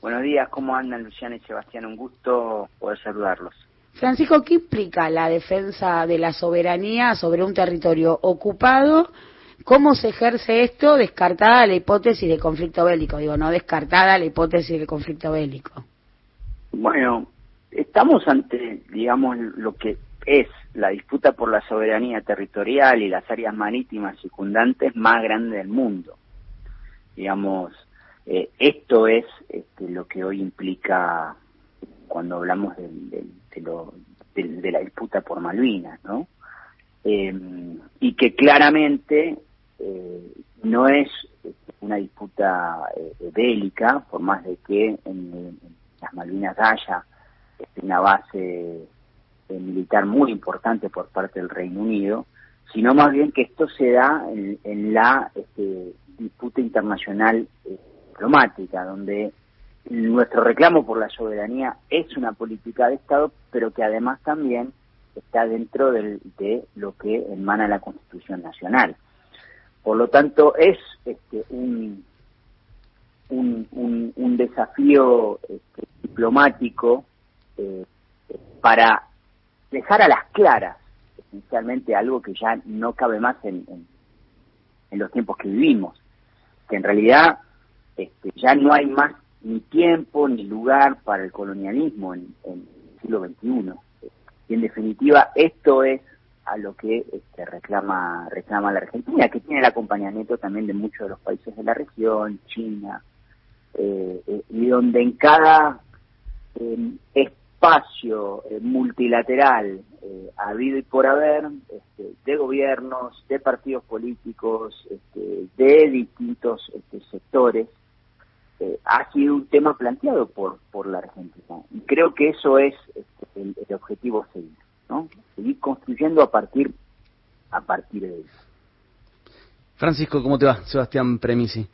Buenos días, ¿cómo andan Luciana y Sebastián? Un gusto poder saludarlos. Francisco, ¿qué implica la defensa de la soberanía sobre un territorio ocupado? ¿Cómo se ejerce esto descartada la hipótesis de conflicto bélico? Digo, no descartada la hipótesis de conflicto bélico. Bueno, estamos ante, digamos, lo que es la disputa por la soberanía territorial y las áreas marítimas circundantes más grande del mundo. Digamos, eh, esto es este, lo que hoy implica cuando hablamos de, de, la disputa por Malvinas, ¿no? Eh, y que claramente eh, no es una disputa bélica, por más de que en, las Malvinas haya este, una base militar muy importante por parte del Reino Unido, sino más bien que esto se da en, la este, disputa internacional eh, diplomática, donde nuestro reclamo por la soberanía es una política de Estado, pero que además también está dentro de lo que emana la Constitución Nacional. Por lo tanto, es este, un, un, desafío este, diplomático eh, para dejar a las claras, esencialmente algo que ya no cabe más en, en, los tiempos que vivimos, que en realidad este, ya no hay más ni tiempo ni lugar para el colonialismo en, el siglo XXI. Y en definitiva, esto es a lo que este, reclama reclama la Argentina, que tiene el acompañamiento también de muchos de los países de la región, China, eh, eh, y donde en cada eh, espacio multilateral eh, habido y por haber este, de gobiernos, de partidos políticos, este, de distintos este, sectores, eh, ha sido un tema planteado por, por la Argentina. Y creo que eso es este, el, objetivo seguir, ¿no? Seguir construyendo a partir, a partir de eso. Francisco, ¿cómo te va? Sebastián Premisi.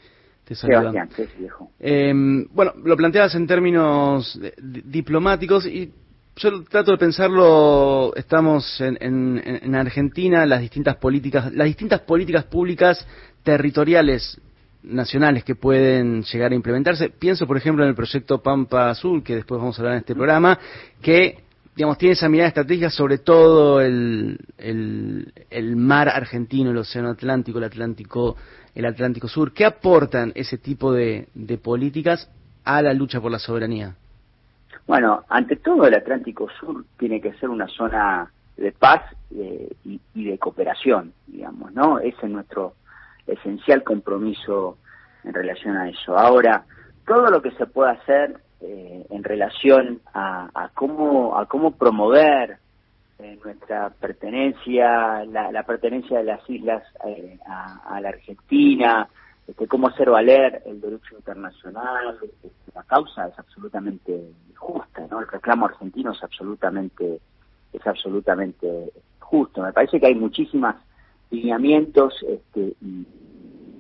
Eh, bueno, lo planteabas en términos diplomáticos y yo trato de pensarlo, estamos en, en, Argentina, las distintas políticas, las distintas políticas públicas territoriales nacionales que pueden llegar a implementarse. Pienso, por ejemplo, en el proyecto Pampa Azul, que después vamos a hablar en este programa, que digamos, tiene esa mirada estratégica sobre todo el, el, el mar argentino, el océano Atlántico, el Atlántico el Atlántico Sur. ¿Qué aportan ese tipo de, políticas a la lucha por la soberanía? Bueno, ante todo el Atlántico Sur tiene que ser una zona de paz eh, y, de cooperación, digamos, ¿no? Ese es nuestro esencial compromiso en relación a eso. Ahora, todo lo que se pueda hacer eh, en relación a, a, cómo a cómo promover eh, nuestra pertenencia, la, pertenencia de las islas eh, a, la Argentina, este, cómo hacer valer el derecho internacional, este, la causa es absolutamente justa, ¿no? El reclamo argentino es absolutamente, es absolutamente justo. Me parece que hay muchísimas lineamientos este, y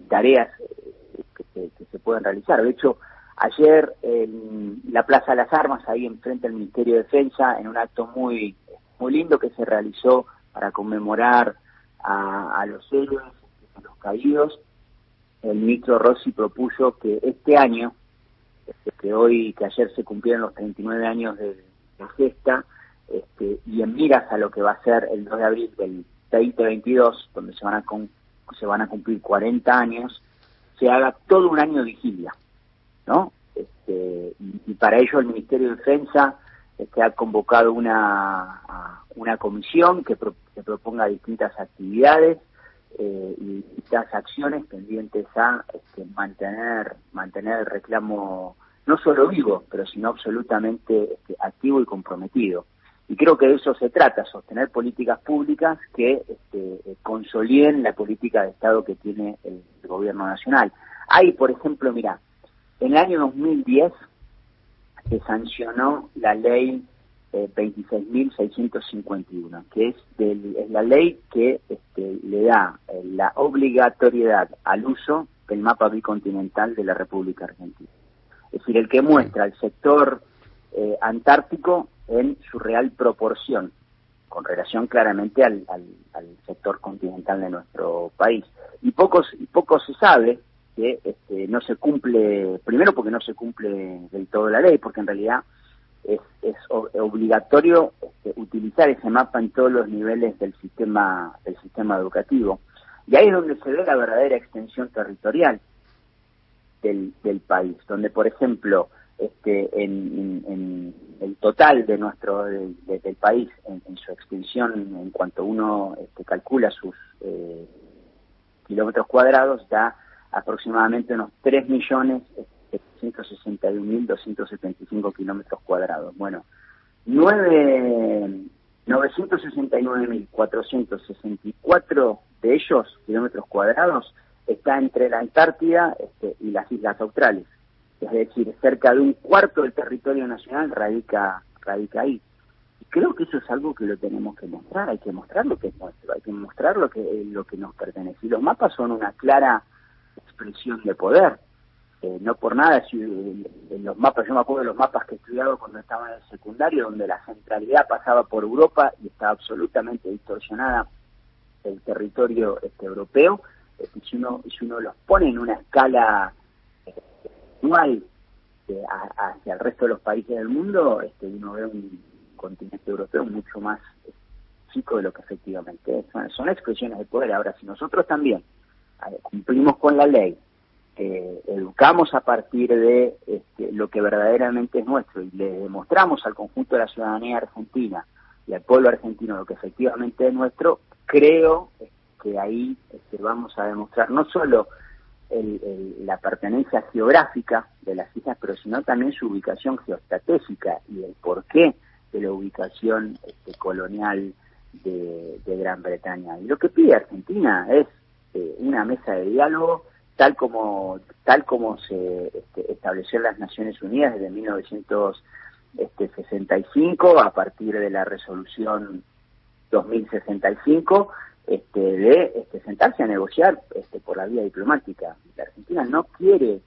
tareas eh, que que se pueden realizar. De hecho, ayer en la Plaza de las Armas, ahí enfrente del Ministerio de Defensa, en un acto muy muy lindo que se realizó para conmemorar a, los héroes, a los caídos. El ministro Rossi propuso que este año, este, que hoy, que ayer se cumplieron los 39 años de la gesta, este, y en miras a lo que va a ser el 2 de abril del 2022, donde se van a, se van a cumplir 40 años, se haga todo un año de vigilia, ¿no? Este, y, para ello el Ministerio de Defensa este, ha convocado una, una comisión que, proponga distintas actividades eh, y distintas acciones pendientes a este, mantener, mantener el reclamo no solo vivo, pero sino absolutamente este, activo y comprometido. Y creo que de eso se trata, sostener políticas públicas que este, consoliden la política de Estado que tiene el, el gobierno nacional. Hay, por ejemplo, mira, en el año 2010 se sancionó la ley eh, 26.651, que es, la ley que este, le da eh, la obligatoriedad al uso del mapa bicontinental de la República Argentina. Es decir, el que muestra el sector eh, antártico en su real proporción, con relación claramente al, sector continental de nuestro país. Y poco, y poco se sabe que este, no se cumple, primero porque no se cumple del todo la ley, porque en realidad es, es obligatorio este, utilizar ese mapa en todos los niveles del sistema, del sistema educativo. Y ahí es donde se ve la verdadera extensión territorial del, del país, donde por ejemplo este, en, el total de nuestro del país, en, su extensión, en cuanto uno este, calcula sus eh, kilómetros cuadrados, da aproximadamente unos 3.761.275 kilómetros cuadrados. Bueno, 969.464 de ellos, kilómetros cuadrados, está entre la Antártida este, y las Islas Australes es decir, cerca de un cuarto del territorio nacional radica, radica ahí. Y creo que eso es algo que lo tenemos que mostrar, hay que mostrar lo que es nuestro, hay que mostrar lo que, lo que nos pertenece. Y los mapas son una clara expresión de poder. Eh, no por nada, si, en los mapas, yo me acuerdo de los mapas que he estudiado cuando estaba en el secundario, donde la centralidad pasaba por Europa y estaba absolutamente distorsionada el territorio este, europeo, eh, si, uno, si uno los pone en una escala igual hacia el resto de los países del mundo, este, uno ve un continente europeo mucho más eh, chico de lo que efectivamente es. Son, expresiones de poder. Ahora, si nosotros también eh, cumplimos con la ley, eh, educamos a partir de este, lo que verdaderamente es nuestro y le demostramos al conjunto de la ciudadanía argentina y al pueblo argentino lo que efectivamente es nuestro, creo que ahí este, vamos a demostrar no solo la pertenencia geográfica de las islas, pero sino también su ubicación geoestratégica y el porqué de la ubicación este, colonial de, Gran Bretaña. Y lo que pide Argentina es eh, una mesa de diálogo tal como tal como se este, estableció en las Naciones Unidas desde 1965 a partir de la resolución 2065 este, de este, sentarse a negociar este, por la vía diplomática. La Argentina no quiere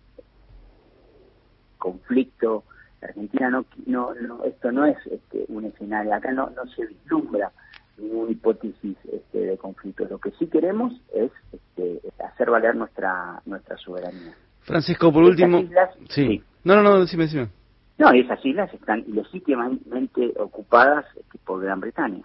conflicto, la Argentina no, no, no esto no es este, un escenario, acá no, no se vislumbra ninguna hipótesis este, de conflicto. Lo que sí queremos es este, hacer valer nuestra nuestra soberanía. Francisco, por último. sí. No, no, no, decime, decime. No, esas islas están legítimamente ocupadas este, por Gran Bretaña.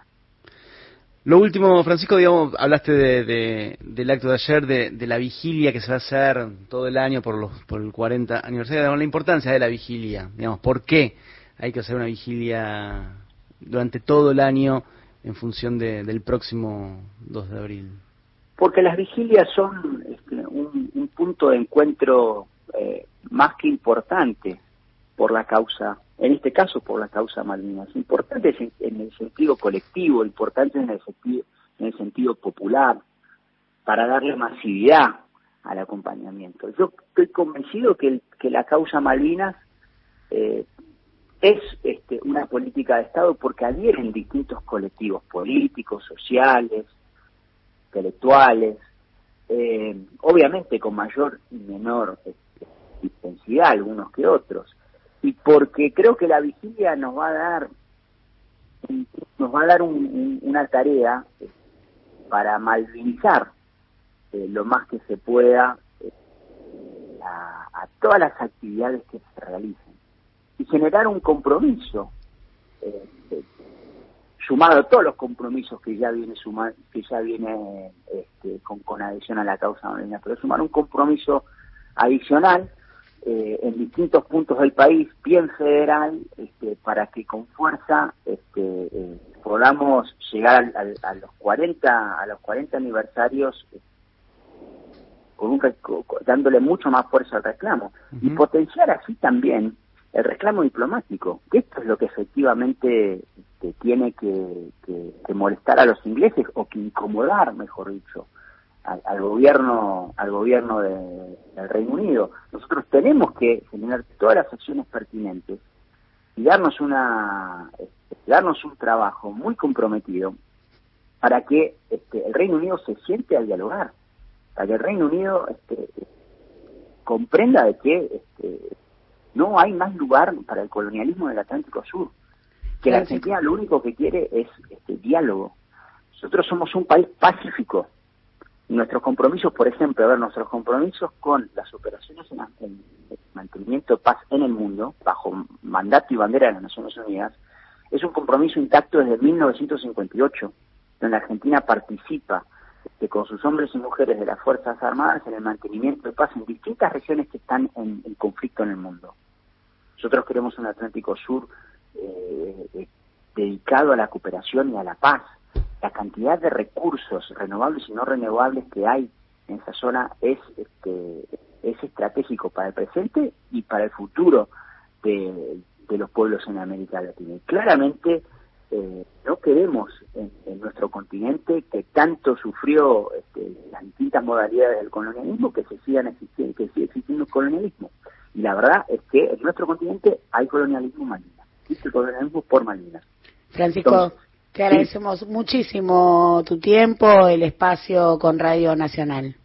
Lo último, Francisco, digamos, hablaste de, del acto de ayer, de, la vigilia que se va a hacer todo el año por, los, por el 40 aniversario, la importancia de la vigilia, digamos, ¿por qué hay que hacer una vigilia durante todo el año en función del próximo 2 de abril? Porque las vigilias son este, un, punto de encuentro eh, más que importante por la causa en este caso por la causa Malvinas. Importante en el sentido colectivo, importante en el sentido, en el sentido popular, para darle masividad al acompañamiento. Yo estoy convencido que, que la causa Malvinas eh, es este, una política de Estado porque adhieren distintos colectivos políticos, sociales, intelectuales, eh, obviamente con mayor y menor este, intensidad algunos que otros, y porque creo que la vigilia nos va a dar nos va a dar una tarea eh, para malvinizar eh, lo más que se pueda eh, a, todas las actividades que se realicen. Y generar un compromiso sumado a todos los compromisos que ya viene sumar, que ya viene este, con, con adhesión a la causa pero sumar un compromiso adicional eh, en distintos puntos del país, bien federal, este, para que con fuerza este, eh, podamos llegar a los 40 a los 40 aniversarios eh, con un, dándole mucho más fuerza al reclamo. Y potenciar así también el reclamo diplomático, que esto es lo que efectivamente este, tiene que, que molestar a los ingleses o que incomodar, mejor dicho, al, gobierno al gobierno del Reino Unido. Nosotros tenemos que generar todas las acciones pertinentes y darnos una este, darnos un trabajo muy comprometido para que este, el Reino Unido se siente a dialogar, para que el Reino Unido este, comprenda de que este, no hay más lugar para el colonialismo del Atlántico Sur, que la Argentina lo único que quiere es este, diálogo. Nosotros somos un país pacífico, nuestros compromisos, por ejemplo, a ver, nuestros compromisos con las operaciones en, en, mantenimiento de paz en el mundo, bajo mandato y bandera de las Naciones Unidas, es un compromiso intacto desde 1958, donde Argentina participa este, con sus hombres y mujeres de las Fuerzas Armadas en el mantenimiento de paz en distintas regiones que están en, conflicto en el mundo. Nosotros queremos un Atlántico Sur eh, dedicado a la cooperación y a la paz. La cantidad de recursos renovables y no renovables que hay en esa zona es, este, es estratégico para el presente y para el futuro de, de los pueblos en América Latina. Y claramente eh, no queremos en, en, nuestro continente que tanto sufrió este, las distintas modalidades del colonialismo que se sigan existiendo, que siga existiendo el colonialismo. Y la verdad es que en nuestro continente hay colonialismo Malvinas, existe colonialismo por Malvinas. Francisco, Entonces, te agradecemos muchísimo tu tiempo, el espacio con Radio Nacional.